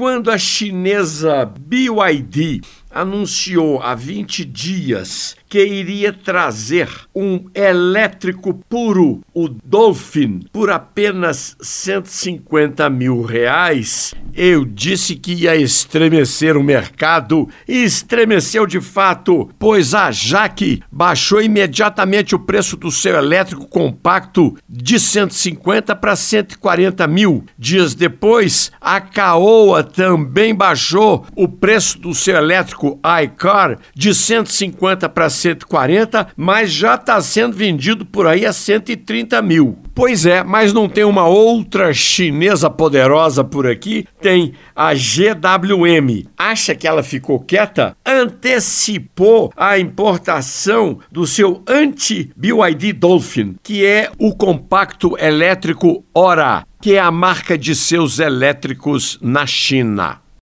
quando a chinesa BYD anunciou há 20 dias que iria trazer um elétrico puro, o Dolphin, por apenas 150 mil reais, eu disse que ia estremecer o mercado e estremeceu de fato, pois a Jaque baixou imediatamente o preço do seu elétrico compacto de 150 para 140 mil. Dias depois, a Caoa também baixou o preço do seu elétrico iCar de 150 para 140, mas já está sendo vendido por aí a 130 mil. Pois é, mas não tem uma outra chinesa poderosa por aqui? Tem a GWM. Acha que ela ficou quieta? Antecipou a importação do seu anti-BYD Dolphin, que é o compacto elétrico Ora, que é a marca de seus elétricos na China.